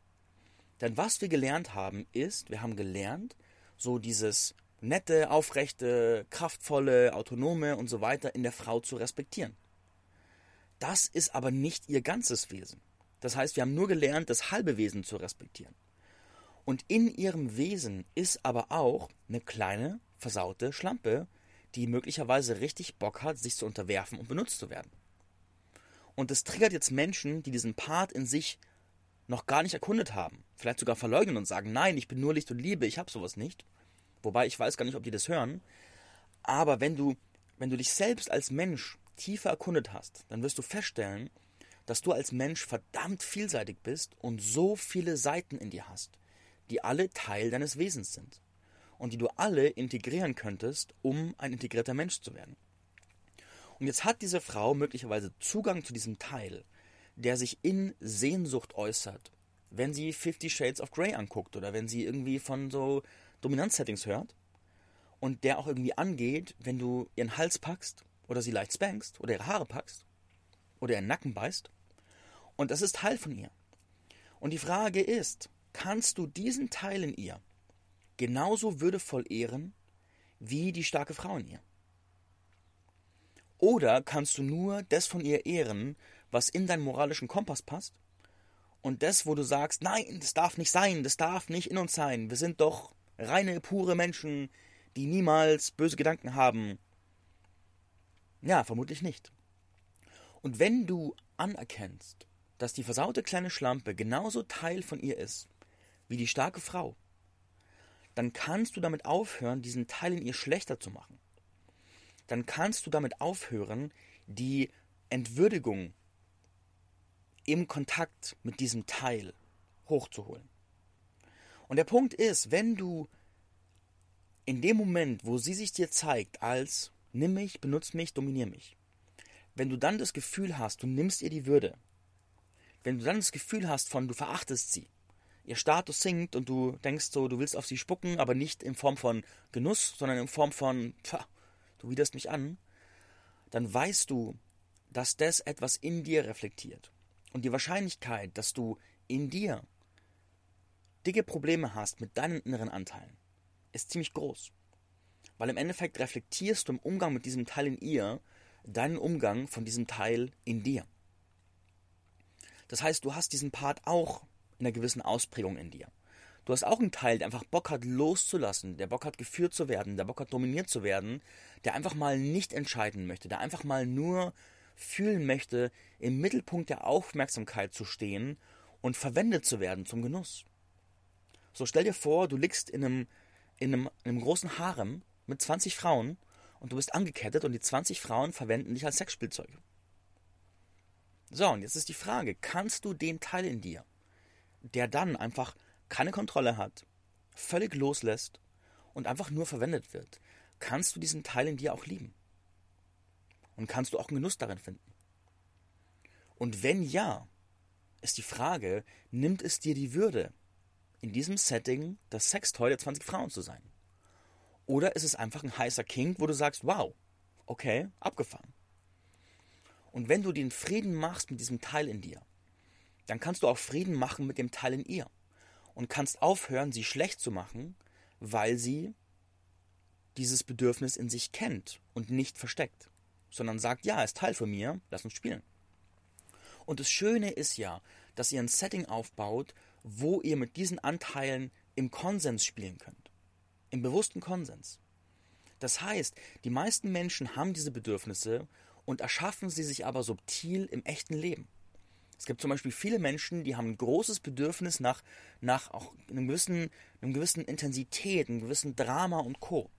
Denn was wir gelernt haben, ist, wir haben gelernt, so dieses nette, aufrechte, kraftvolle, autonome und so weiter in der Frau zu respektieren. Das ist aber nicht ihr ganzes Wesen. Das heißt, wir haben nur gelernt, das halbe Wesen zu respektieren. Und in ihrem Wesen ist aber auch eine kleine, versaute Schlampe, die möglicherweise richtig Bock hat, sich zu unterwerfen und benutzt zu werden. Und das triggert jetzt Menschen, die diesen Part in sich noch gar nicht erkundet haben. Vielleicht sogar verleugnen und sagen, nein, ich bin nur Licht und Liebe, ich habe sowas nicht. Wobei ich weiß gar nicht, ob die das hören. Aber wenn du, wenn du dich selbst als Mensch tiefer erkundet hast, dann wirst du feststellen, dass du als Mensch verdammt vielseitig bist und so viele Seiten in dir hast, die alle Teil deines Wesens sind und die du alle integrieren könntest, um ein integrierter Mensch zu werden. Und jetzt hat diese Frau möglicherweise Zugang zu diesem Teil, der sich in Sehnsucht äußert, wenn sie Fifty Shades of Grey anguckt oder wenn sie irgendwie von so Dominanzsettings hört und der auch irgendwie angeht, wenn du ihren Hals packst oder sie leicht spankst oder ihre Haare packst oder ihren Nacken beißt. Und das ist Teil von ihr. Und die Frage ist, kannst du diesen Teil in ihr genauso würdevoll ehren wie die starke Frau in ihr? Oder kannst du nur das von ihr ehren, was in deinen moralischen Kompass passt? Und das, wo du sagst, nein, das darf nicht sein, das darf nicht in uns sein, wir sind doch reine, pure Menschen, die niemals böse Gedanken haben. Ja, vermutlich nicht. Und wenn du anerkennst, dass die versaute kleine Schlampe genauso Teil von ihr ist wie die starke Frau, dann kannst du damit aufhören, diesen Teil in ihr schlechter zu machen. Dann kannst du damit aufhören, die Entwürdigung im Kontakt mit diesem Teil hochzuholen. Und der Punkt ist, wenn du in dem Moment, wo sie sich dir zeigt als nimm mich, benutz mich, dominier mich, wenn du dann das Gefühl hast, du nimmst ihr die Würde, wenn du dann das Gefühl hast von du verachtest sie, ihr Status sinkt und du denkst so, du willst auf sie spucken, aber nicht in Form von Genuss, sondern in Form von, pfa, du widerst mich an, dann weißt du, dass das etwas in dir reflektiert. Und die Wahrscheinlichkeit, dass du in dir dicke Probleme hast mit deinen inneren Anteilen, ist ziemlich groß. Weil im Endeffekt reflektierst du im Umgang mit diesem Teil in ihr deinen Umgang von diesem Teil in dir. Das heißt, du hast diesen Part auch in einer gewissen Ausprägung in dir. Du hast auch einen Teil, der einfach Bock hat, loszulassen, der Bock hat, geführt zu werden, der Bock hat, dominiert zu werden, der einfach mal nicht entscheiden möchte, der einfach mal nur fühlen möchte, im Mittelpunkt der Aufmerksamkeit zu stehen und verwendet zu werden zum Genuss. So stell dir vor, du liegst in einem, in einem, in einem großen Harem mit 20 Frauen und du bist angekettet und die 20 Frauen verwenden dich als Sexspielzeug. So, und jetzt ist die Frage, kannst du den Teil in dir, der dann einfach keine Kontrolle hat, völlig loslässt und einfach nur verwendet wird, kannst du diesen Teil in dir auch lieben? Und kannst du auch einen Genuss darin finden? Und wenn ja, ist die Frage, nimmt es dir die Würde, in diesem Setting das Sextoy der 20 Frauen zu sein? Oder ist es einfach ein heißer King, wo du sagst, wow, okay, abgefahren. Und wenn du den Frieden machst mit diesem Teil in dir, dann kannst du auch Frieden machen mit dem Teil in ihr. Und kannst aufhören, sie schlecht zu machen, weil sie dieses Bedürfnis in sich kennt und nicht versteckt, sondern sagt, ja, ist Teil von mir, lass uns spielen. Und das Schöne ist ja, dass ihr ein Setting aufbaut, wo ihr mit diesen Anteilen im Konsens spielen könnt. Im bewussten Konsens. Das heißt, die meisten Menschen haben diese Bedürfnisse und erschaffen sie sich aber subtil im echten Leben. Es gibt zum Beispiel viele Menschen, die haben ein großes Bedürfnis nach, nach auch einem gewissen, einem gewissen Intensität, einem gewissen Drama und Co.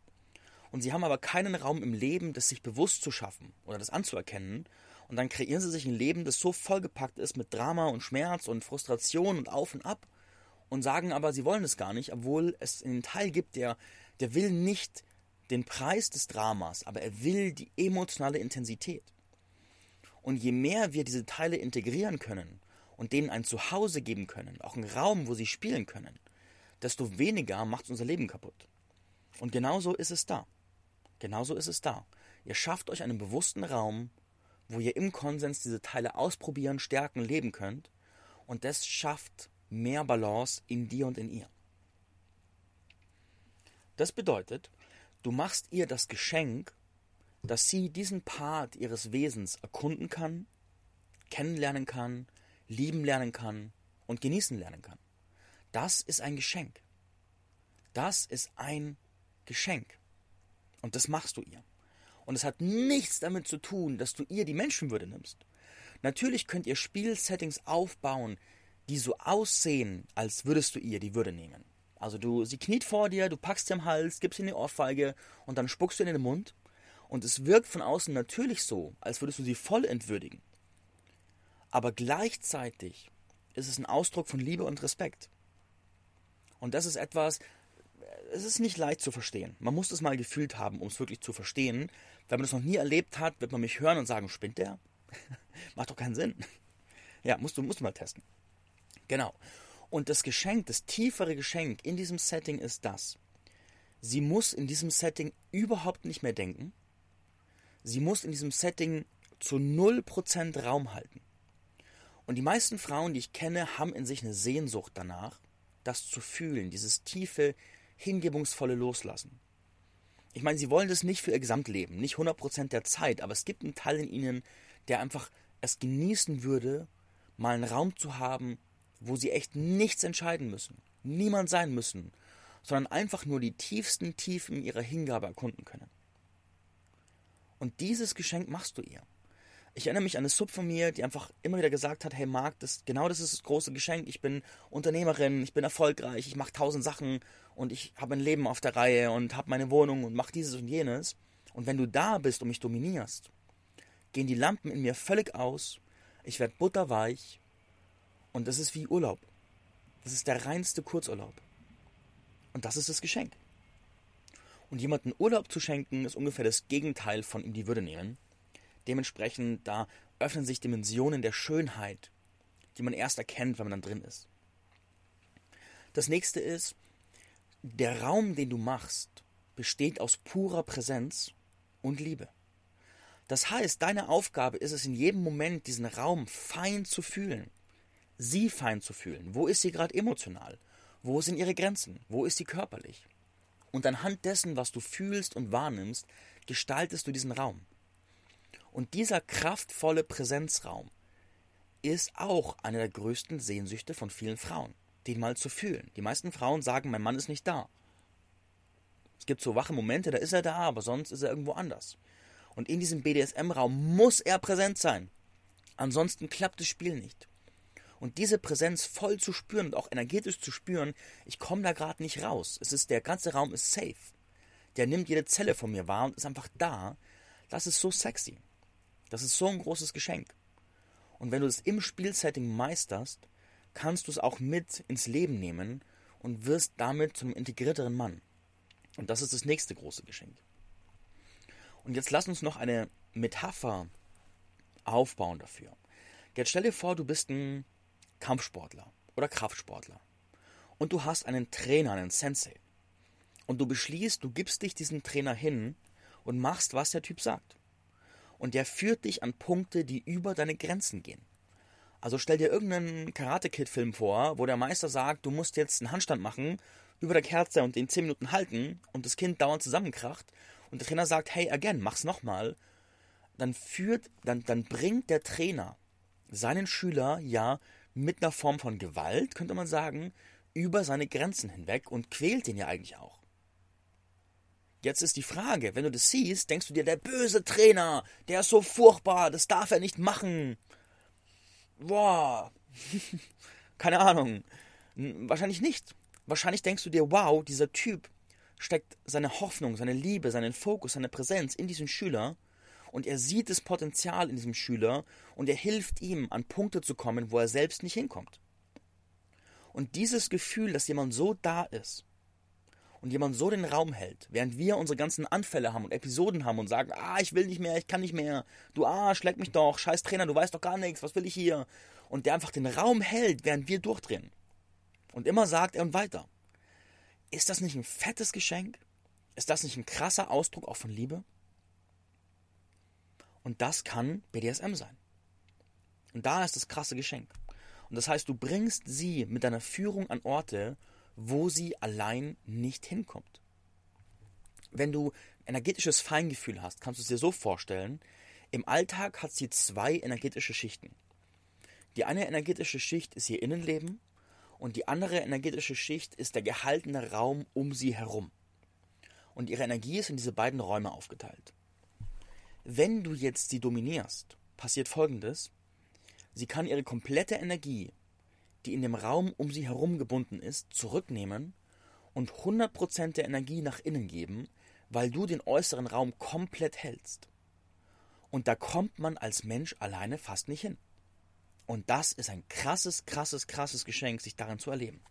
Und sie haben aber keinen Raum im Leben, das sich bewusst zu schaffen oder das anzuerkennen. Und dann kreieren sie sich ein Leben, das so vollgepackt ist mit Drama und Schmerz und Frustration und Auf und Ab und sagen aber, sie wollen es gar nicht, obwohl es einen Teil gibt, der, der will nicht den Preis des Dramas, aber er will die emotionale Intensität. Und je mehr wir diese Teile integrieren können und denen ein Zuhause geben können, auch einen Raum, wo sie spielen können, desto weniger macht unser Leben kaputt. Und genauso ist es da. Genauso ist es da. Ihr schafft euch einen bewussten Raum, wo ihr im Konsens diese Teile ausprobieren, stärken, leben könnt. Und das schafft mehr Balance in dir und in ihr. Das bedeutet, du machst ihr das Geschenk, dass sie diesen Part ihres Wesens erkunden kann, kennenlernen kann, lieben lernen kann und genießen lernen kann. Das ist ein Geschenk. Das ist ein Geschenk. Und das machst du ihr. Und es hat nichts damit zu tun, dass du ihr die Menschenwürde nimmst. Natürlich könnt ihr Spielsettings aufbauen, die so aussehen, als würdest du ihr die Würde nehmen. Also du, sie kniet vor dir, du packst sie am Hals, gibst ihr eine Ohrfeige und dann spuckst du in den Mund. Und es wirkt von außen natürlich so, als würdest du sie voll entwürdigen. Aber gleichzeitig ist es ein Ausdruck von Liebe und Respekt. Und das ist etwas, es ist nicht leicht zu verstehen. Man muss es mal gefühlt haben, um es wirklich zu verstehen. Wenn man es noch nie erlebt hat, wird man mich hören und sagen, spinnt der? Macht doch keinen Sinn. Ja, musst du, musst du mal testen. Genau. Und das Geschenk, das tiefere Geschenk in diesem Setting ist das. Sie muss in diesem Setting überhaupt nicht mehr denken. Sie muss in diesem Setting zu 0% Raum halten. Und die meisten Frauen, die ich kenne, haben in sich eine Sehnsucht danach, das zu fühlen, dieses tiefe, hingebungsvolle Loslassen. Ich meine, sie wollen das nicht für ihr Gesamtleben, nicht 100% der Zeit, aber es gibt einen Teil in ihnen, der einfach es genießen würde, mal einen Raum zu haben, wo sie echt nichts entscheiden müssen, niemand sein müssen, sondern einfach nur die tiefsten Tiefen ihrer Hingabe erkunden können. Und dieses Geschenk machst du ihr. Ich erinnere mich an eine Sub von mir, die einfach immer wieder gesagt hat, hey Marc, das, genau das ist das große Geschenk. Ich bin Unternehmerin, ich bin erfolgreich, ich mache tausend Sachen und ich habe ein Leben auf der Reihe und habe meine Wohnung und mache dieses und jenes. Und wenn du da bist und mich dominierst, gehen die Lampen in mir völlig aus, ich werde butterweich und das ist wie Urlaub. Das ist der reinste Kurzurlaub. Und das ist das Geschenk. Und jemanden Urlaub zu schenken, ist ungefähr das Gegenteil von ihm die Würde nehmen. Dementsprechend, da öffnen sich Dimensionen der Schönheit, die man erst erkennt, wenn man dann drin ist. Das nächste ist, der Raum, den du machst, besteht aus purer Präsenz und Liebe. Das heißt, deine Aufgabe ist es in jedem Moment, diesen Raum fein zu fühlen sie fein zu fühlen. Wo ist sie gerade emotional? Wo sind ihre Grenzen? Wo ist sie körperlich? Und anhand dessen, was du fühlst und wahrnimmst, gestaltest du diesen Raum. Und dieser kraftvolle Präsenzraum ist auch eine der größten Sehnsüchte von vielen Frauen, den mal zu fühlen. Die meisten Frauen sagen, mein Mann ist nicht da. Es gibt so wache Momente, da ist er da, aber sonst ist er irgendwo anders. Und in diesem BDSM-Raum muss er präsent sein. Ansonsten klappt das Spiel nicht. Und diese Präsenz voll zu spüren und auch energetisch zu spüren, ich komme da gerade nicht raus. Es ist, der ganze Raum ist safe. Der nimmt jede Zelle von mir wahr und ist einfach da. Das ist so sexy. Das ist so ein großes Geschenk. Und wenn du es im Spielsetting meisterst, kannst du es auch mit ins Leben nehmen und wirst damit zum integrierteren Mann. Und das ist das nächste große Geschenk. Und jetzt lass uns noch eine Metapher aufbauen dafür. Jetzt stell dir vor, du bist ein Kampfsportler oder Kraftsportler. Und du hast einen Trainer, einen Sensei. Und du beschließt, du gibst dich diesem Trainer hin und machst, was der Typ sagt. Und der führt dich an Punkte, die über deine Grenzen gehen. Also stell dir irgendeinen Karate-Kid-Film vor, wo der Meister sagt, du musst jetzt einen Handstand machen, über der Kerze und den 10 Minuten halten und das Kind dauernd zusammenkracht und der Trainer sagt, hey, again, mach's nochmal, dann führt, dann, dann bringt der Trainer seinen Schüler ja mit einer Form von Gewalt, könnte man sagen, über seine Grenzen hinweg und quält ihn ja eigentlich auch. Jetzt ist die Frage, wenn du das siehst, denkst du dir, der böse Trainer, der ist so furchtbar, das darf er nicht machen. Boah, keine Ahnung. Wahrscheinlich nicht. Wahrscheinlich denkst du dir, wow, dieser Typ steckt seine Hoffnung, seine Liebe, seinen Fokus, seine Präsenz in diesen Schüler und er sieht das Potenzial in diesem Schüler und er hilft ihm, an Punkte zu kommen, wo er selbst nicht hinkommt. Und dieses Gefühl, dass jemand so da ist und jemand so den Raum hält, während wir unsere ganzen Anfälle haben und Episoden haben und sagen, ah, ich will nicht mehr, ich kann nicht mehr, du ah, schläg mich doch, scheiß Trainer, du weißt doch gar nichts, was will ich hier? Und der einfach den Raum hält, während wir durchdrehen. Und immer sagt er und weiter. Ist das nicht ein fettes Geschenk? Ist das nicht ein krasser Ausdruck auch von Liebe? Und das kann BDSM sein. Und da ist das krasse Geschenk. Und das heißt, du bringst sie mit deiner Führung an Orte, wo sie allein nicht hinkommt. Wenn du energetisches Feingefühl hast, kannst du es dir so vorstellen, im Alltag hat sie zwei energetische Schichten. Die eine energetische Schicht ist ihr Innenleben und die andere energetische Schicht ist der gehaltene Raum um sie herum. Und ihre Energie ist in diese beiden Räume aufgeteilt. Wenn du jetzt sie dominierst, passiert folgendes. Sie kann ihre komplette Energie, die in dem Raum um sie herum gebunden ist, zurücknehmen und 100% der Energie nach innen geben, weil du den äußeren Raum komplett hältst. Und da kommt man als Mensch alleine fast nicht hin. Und das ist ein krasses, krasses, krasses Geschenk, sich darin zu erleben.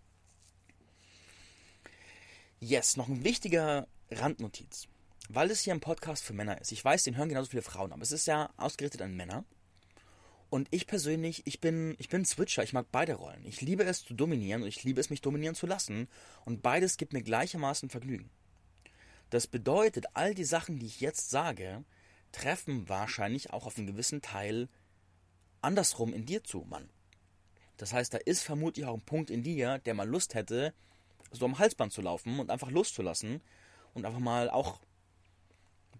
Yes, noch ein wichtiger Randnotiz. Weil es hier ein Podcast für Männer ist. Ich weiß, den hören genauso viele Frauen, aber es ist ja ausgerichtet an Männer. Und ich persönlich, ich bin, ich bin Switcher, ich mag beide Rollen. Ich liebe es zu dominieren und ich liebe es, mich dominieren zu lassen. Und beides gibt mir gleichermaßen Vergnügen. Das bedeutet, all die Sachen, die ich jetzt sage, treffen wahrscheinlich auch auf einen gewissen Teil andersrum in dir zu, Mann. Das heißt, da ist vermutlich auch ein Punkt in dir, der mal Lust hätte, so am Halsband zu laufen und einfach loszulassen und einfach mal auch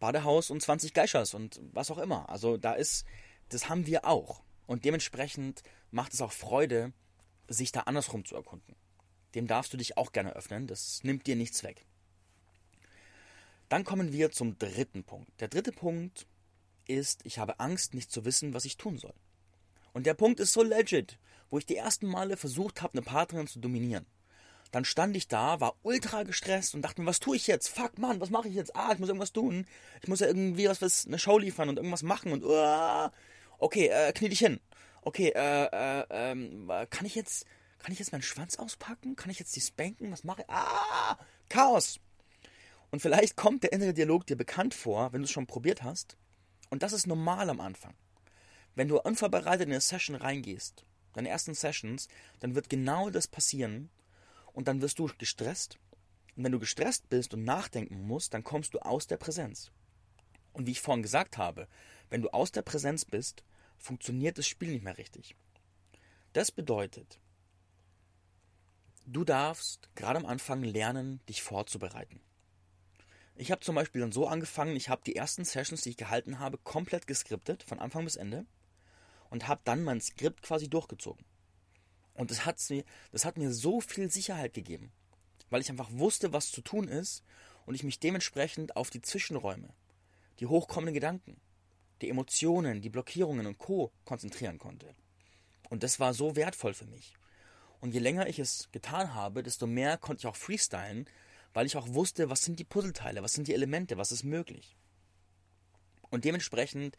Badehaus und 20 Geischers und was auch immer. Also da ist, das haben wir auch. Und dementsprechend macht es auch Freude, sich da andersrum zu erkunden. Dem darfst du dich auch gerne öffnen, das nimmt dir nichts weg. Dann kommen wir zum dritten Punkt. Der dritte Punkt ist, ich habe Angst, nicht zu wissen, was ich tun soll. Und der Punkt ist so legit, wo ich die ersten Male versucht habe, eine Partnerin zu dominieren. Dann stand ich da, war ultra gestresst und dachte mir, was tue ich jetzt? Fuck, Mann, was mache ich jetzt? Ah, ich muss irgendwas tun. Ich muss ja irgendwie was, was eine Show liefern und irgendwas machen und uh, okay, äh, knie dich hin. Okay, äh, äh, ähm, kann ich jetzt, kann ich jetzt meinen Schwanz auspacken? Kann ich jetzt die spanken? Was mache ich? Ah, Chaos. Und vielleicht kommt der innere Dialog dir bekannt vor, wenn du es schon probiert hast. Und das ist normal am Anfang. Wenn du unvorbereitet in eine Session reingehst, deine ersten Sessions, dann wird genau das passieren, und dann wirst du gestresst. Und wenn du gestresst bist und nachdenken musst, dann kommst du aus der Präsenz. Und wie ich vorhin gesagt habe, wenn du aus der Präsenz bist, funktioniert das Spiel nicht mehr richtig. Das bedeutet, du darfst gerade am Anfang lernen, dich vorzubereiten. Ich habe zum Beispiel dann so angefangen, ich habe die ersten Sessions, die ich gehalten habe, komplett geskriptet, von Anfang bis Ende, und habe dann mein Skript quasi durchgezogen. Und das, hat's das hat mir so viel Sicherheit gegeben, weil ich einfach wusste, was zu tun ist und ich mich dementsprechend auf die Zwischenräume, die hochkommenden Gedanken, die Emotionen, die Blockierungen und Co. konzentrieren konnte. Und das war so wertvoll für mich. Und je länger ich es getan habe, desto mehr konnte ich auch freestylen, weil ich auch wusste, was sind die Puzzleteile, was sind die Elemente, was ist möglich. Und dementsprechend,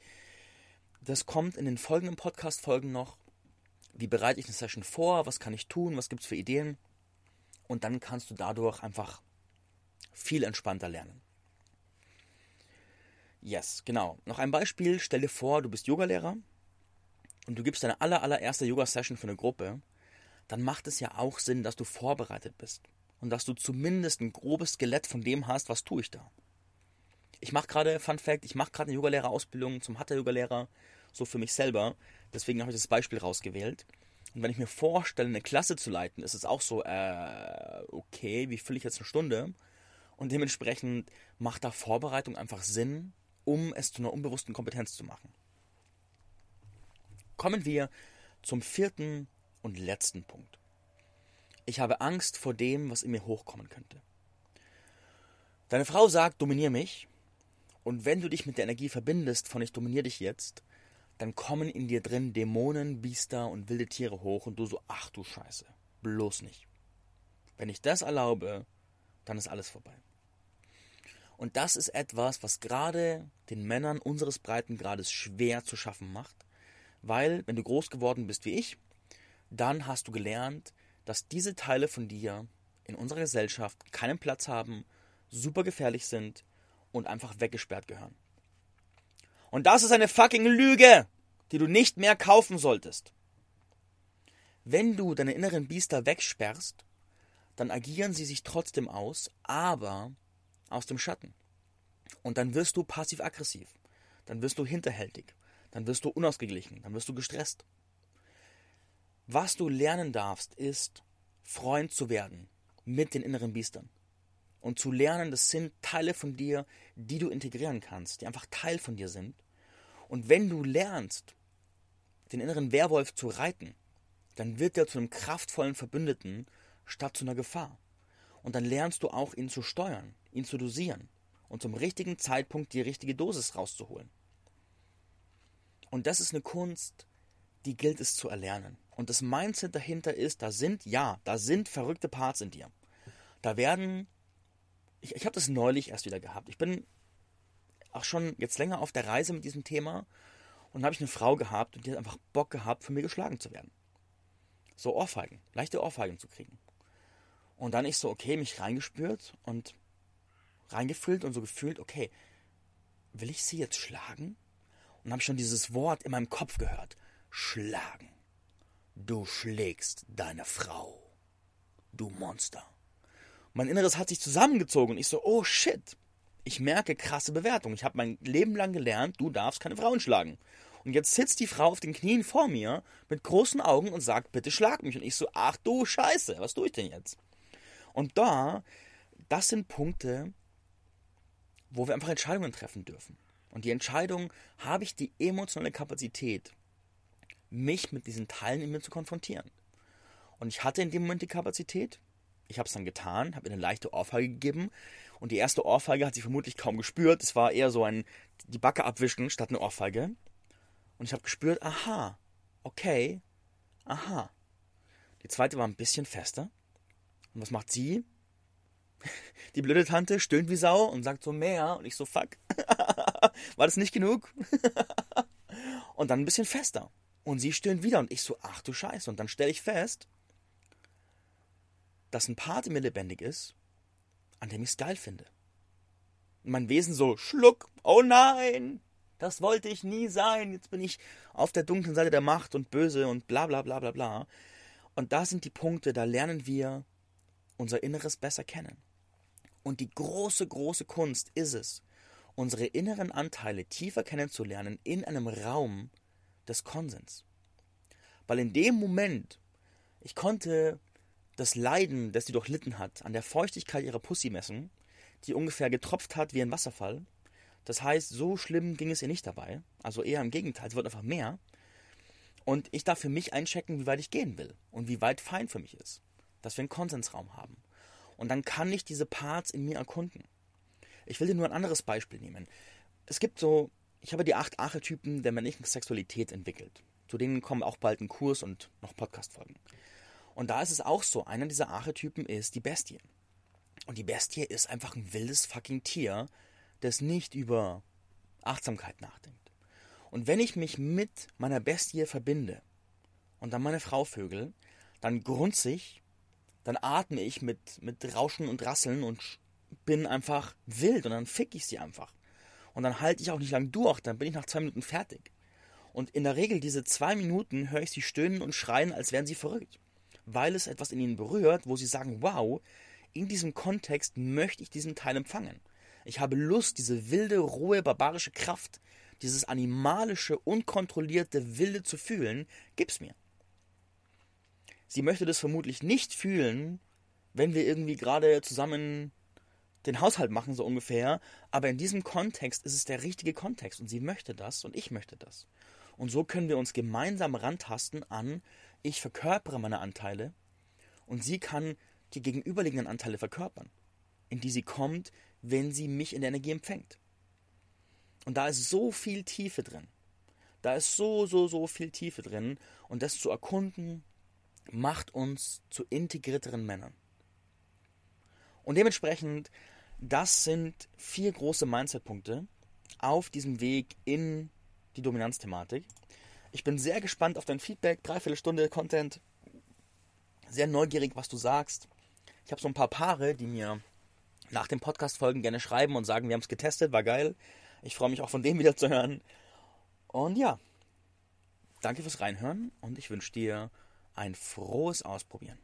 das kommt in den folgenden Podcast-Folgen noch, wie bereite ich eine Session vor, was kann ich tun, was gibt es für Ideen. Und dann kannst du dadurch einfach viel entspannter lernen. Yes, genau. Noch ein Beispiel. Stell dir vor, du bist Yogalehrer und du gibst deine aller, allererste Yoga-Session für eine Gruppe. Dann macht es ja auch Sinn, dass du vorbereitet bist und dass du zumindest ein grobes Skelett von dem hast, was tue ich da. Ich mache gerade, Fun Fact, ich mache gerade eine Yogalehrerausbildung zum Hatha-Yogalehrer so für mich selber. Deswegen habe ich das Beispiel rausgewählt. Und wenn ich mir vorstelle, eine Klasse zu leiten, ist es auch so, äh, okay, wie fülle ich jetzt eine Stunde? Und dementsprechend macht da Vorbereitung einfach Sinn, um es zu einer unbewussten Kompetenz zu machen. Kommen wir zum vierten und letzten Punkt. Ich habe Angst vor dem, was in mir hochkommen könnte. Deine Frau sagt, dominier mich. Und wenn du dich mit der Energie verbindest von ich dominiere dich jetzt, dann kommen in dir drin Dämonen, Biester und wilde Tiere hoch und du so, ach du Scheiße, bloß nicht. Wenn ich das erlaube, dann ist alles vorbei. Und das ist etwas, was gerade den Männern unseres Breitengrades schwer zu schaffen macht, weil, wenn du groß geworden bist wie ich, dann hast du gelernt, dass diese Teile von dir in unserer Gesellschaft keinen Platz haben, super gefährlich sind und einfach weggesperrt gehören. Und das ist eine fucking Lüge, die du nicht mehr kaufen solltest. Wenn du deine inneren Biester wegsperrst, dann agieren sie sich trotzdem aus, aber aus dem Schatten. Und dann wirst du passiv-aggressiv, dann wirst du hinterhältig, dann wirst du unausgeglichen, dann wirst du gestresst. Was du lernen darfst, ist, Freund zu werden mit den inneren Biestern. Und zu lernen, das sind Teile von dir, die du integrieren kannst, die einfach Teil von dir sind. Und wenn du lernst, den inneren Werwolf zu reiten, dann wird er zu einem kraftvollen Verbündeten statt zu einer Gefahr. Und dann lernst du auch, ihn zu steuern, ihn zu dosieren und zum richtigen Zeitpunkt die richtige Dosis rauszuholen. Und das ist eine Kunst, die gilt es zu erlernen. Und das Mindset dahinter ist, da sind, ja, da sind verrückte Parts in dir. Da werden, ich, ich habe das neulich erst wieder gehabt. Ich bin auch schon jetzt länger auf der Reise mit diesem Thema und habe ich eine Frau gehabt und die hat einfach Bock gehabt, von mir geschlagen zu werden. So Ohrfeigen, leichte Ohrfeigen zu kriegen. Und dann ich so, okay, mich reingespürt und reingefühlt und so gefühlt, okay, will ich sie jetzt schlagen? Und habe schon dieses Wort in meinem Kopf gehört. Schlagen. Du schlägst deine Frau. Du Monster. Mein Inneres hat sich zusammengezogen und ich so, oh shit. Ich merke krasse Bewertung. Ich habe mein Leben lang gelernt, du darfst keine Frauen schlagen. Und jetzt sitzt die Frau auf den Knien vor mir mit großen Augen und sagt, bitte schlag mich. Und ich so, ach du Scheiße, was tue ich denn jetzt? Und da, das sind Punkte, wo wir einfach Entscheidungen treffen dürfen. Und die Entscheidung, habe ich die emotionale Kapazität, mich mit diesen Teilen in mir zu konfrontieren. Und ich hatte in dem Moment die Kapazität. Ich habe es dann getan, habe ihr eine leichte Ohrfeige gegeben. Und die erste Ohrfeige hat sie vermutlich kaum gespürt. Es war eher so ein die Backe abwischen statt eine Ohrfeige. Und ich habe gespürt, aha, okay, aha. Die zweite war ein bisschen fester. Und was macht sie? Die blöde Tante stöhnt wie Sau und sagt so mehr. Und ich so, fuck. War das nicht genug? und dann ein bisschen fester. Und sie stöhnt wieder. Und ich so, ach du Scheiße. Und dann stelle ich fest, dass ein Part in mir lebendig ist, an dem ich es geil finde. Und mein Wesen so, schluck, oh nein, das wollte ich nie sein. Jetzt bin ich auf der dunklen Seite der Macht und böse und bla bla bla bla bla. Und da sind die Punkte, da lernen wir unser Inneres besser kennen. Und die große, große Kunst ist es, unsere inneren Anteile tiefer kennenzulernen in einem Raum des Konsens. Weil in dem Moment, ich konnte das Leiden, das sie durchlitten hat, an der Feuchtigkeit ihrer Pussy messen, die ungefähr getropft hat wie ein Wasserfall. Das heißt, so schlimm ging es ihr nicht dabei. Also eher im Gegenteil, es wird einfach mehr. Und ich darf für mich einchecken, wie weit ich gehen will und wie weit fein für mich ist. Dass wir einen Konsensraum haben. Und dann kann ich diese Parts in mir erkunden. Ich will dir nur ein anderes Beispiel nehmen. Es gibt so, ich habe die acht Archetypen der männlichen Sexualität entwickelt. Zu denen kommen auch bald ein Kurs und noch Podcast-Folgen. Und da ist es auch so, einer dieser Archetypen ist die Bestie. Und die Bestie ist einfach ein wildes fucking Tier, das nicht über Achtsamkeit nachdenkt. Und wenn ich mich mit meiner Bestie verbinde und dann meine Frau vögel, dann grunze ich dann atme ich mit, mit Rauschen und Rasseln und bin einfach wild und dann fick ich sie einfach. Und dann halte ich auch nicht lang durch, dann bin ich nach zwei Minuten fertig. Und in der Regel diese zwei Minuten höre ich sie stöhnen und schreien, als wären sie verrückt. Weil es etwas in ihnen berührt, wo sie sagen, wow, in diesem Kontext möchte ich diesen Teil empfangen. Ich habe Lust, diese wilde, rohe, barbarische Kraft, dieses animalische, unkontrollierte Wilde zu fühlen, gib's mir. Sie möchte das vermutlich nicht fühlen, wenn wir irgendwie gerade zusammen den Haushalt machen, so ungefähr. Aber in diesem Kontext ist es der richtige Kontext und sie möchte das und ich möchte das. Und so können wir uns gemeinsam rantasten an, ich verkörpere meine Anteile und sie kann die gegenüberliegenden Anteile verkörpern, in die sie kommt, wenn sie mich in der Energie empfängt. Und da ist so viel Tiefe drin. Da ist so, so, so viel Tiefe drin. Und das zu erkunden, macht uns zu integrierteren Männern. Und dementsprechend, das sind vier große Mindset-Punkte auf diesem Weg in die Dominanzthematik. Ich bin sehr gespannt auf dein Feedback, dreiviertel Stunde Content. Sehr neugierig, was du sagst. Ich habe so ein paar Paare, die mir nach dem Podcast-Folgen gerne schreiben und sagen, wir haben es getestet, war geil. Ich freue mich auch von dem wieder zu hören. Und ja, danke fürs Reinhören und ich wünsche dir ein frohes Ausprobieren.